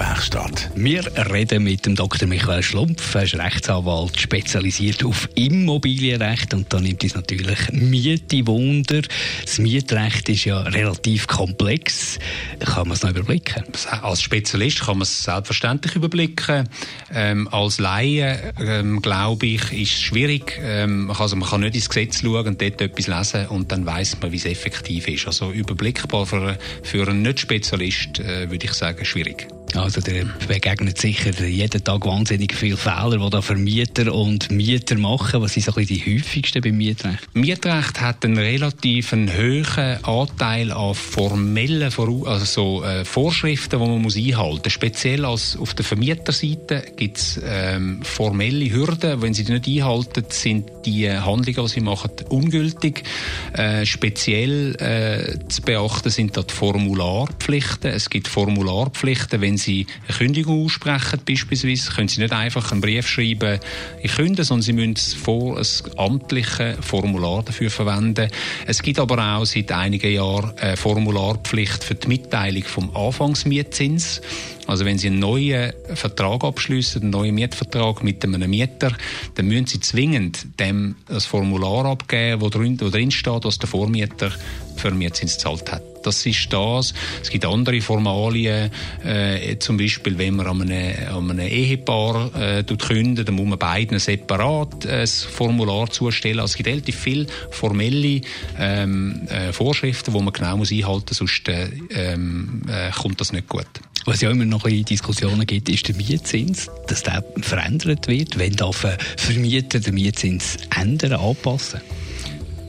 Immobilienwerkstatt. Wir reden mit dem Dr. Michael Schlumpf. Er ist Rechtsanwalt, spezialisiert auf Immobilienrecht. Und da nimmt uns natürlich Miete Wunder. Das Mietrecht ist ja relativ komplex. Kann man es noch überblicken? Als Spezialist kann man es selbstverständlich überblicken. Ähm, als Laie, ähm, glaube ich, ist es schwierig. Ähm, also man kann nicht ins Gesetz schauen und dort etwas lesen und dann weiß man, wie es effektiv ist. Also überblickbar für, für einen Nicht-Spezialist äh, würde ich sagen, schwierig. Also der begegnet sicher jeden Tag wahnsinnig viele Fehler, die da Vermieter und Mieter machen. Was sind so die häufigsten beim Mietrecht? Mietrecht hat einen relativ hohen Anteil an formellen also so, äh, Vorschriften, die man muss einhalten muss. Speziell als auf der Vermieterseite gibt es ähm, formelle Hürden. Wenn sie die nicht einhalten, sind die Handlungen, die sie machen, ungültig. Äh, speziell äh, zu beachten sind dort Formularpflichten. Es gibt Formularpflichten, wenn Sie eine Kündigung aussprechen, beispielsweise, können Sie nicht einfach einen Brief schreiben, ich kündige, sondern Sie müssen vor ein amtliches Formular dafür verwenden. Es gibt aber auch seit einigen Jahren eine Formularpflicht für die Mitteilung vom Anfangsmietzins. Also wenn Sie einen neuen Vertrag abschließen, einen neuen Mietvertrag mit einem Mieter, dann müssen Sie zwingend dem das Formular abgeben, wo drin, wo drin steht, was der Vormieter für Mietzins gezahlt hat. Das ist das. Es gibt andere Formalien, äh, zum Beispiel, wenn man an einem, an einem Ehepaar äh, kündet, dann muss man beiden separat äh, ein Formular zustellen. Also es gibt relativ viele formelle ähm, äh, Vorschriften, die man genau muss einhalten muss, sonst äh, ähm, äh, kommt das nicht gut. Was ja immer noch ein Diskussionen gibt, ist der Mietzins, dass der verändert wird. Wenn darf ein Vermieter den Mietzins ändern, anpassen?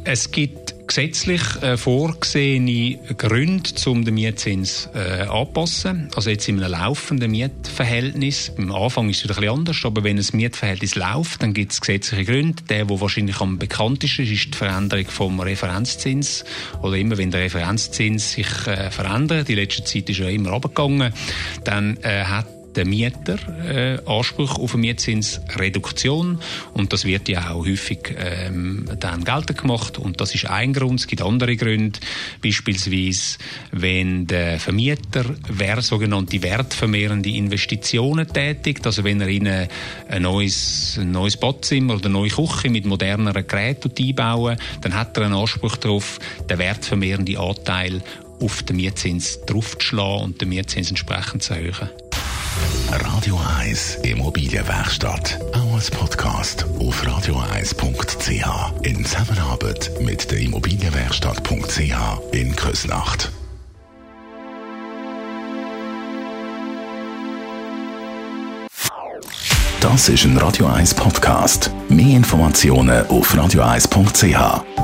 Es gibt gesetzlich äh, vorgesehene Gründe, um den Mietzins äh, anzupassen. Also jetzt in einem laufenden Mietverhältnis. Am Anfang ist es ein bisschen anders, aber wenn ein Mietverhältnis läuft, dann gibt es gesetzliche Gründe. Der, der wahrscheinlich am bekanntesten ist, ist die Veränderung vom Referenzzins. Oder immer, wenn der Referenzzins sich äh, verändert, die letzte Zeit ist er immer abgegangen, dann äh, hat der Mieter äh, Anspruch auf eine Mietzinsreduktion und das wird ja auch häufig ähm, dann geltend gemacht und das ist ein Grund. Es gibt andere Gründe, beispielsweise wenn der Vermieter wer sogenannte wertvermehrende Investitionen tätigt, also wenn er in ein, neues, ein neues Badzimmer oder eine neue Küche mit moderneren Geräten einbauen, dann hat er einen Anspruch darauf, den wertvermehrenden Anteil auf den Mietzins draufzuschlagen und den Mietzins entsprechend zu erhöhen. Radio 1 Immobilienwerkstatt. Auch als Podcast auf radio1.ch. In Zusammenarbeit mit der Immobilienwerkstatt.ch in Küsnacht. Das ist ein Radio 1 Podcast. Mehr Informationen auf radio1.ch.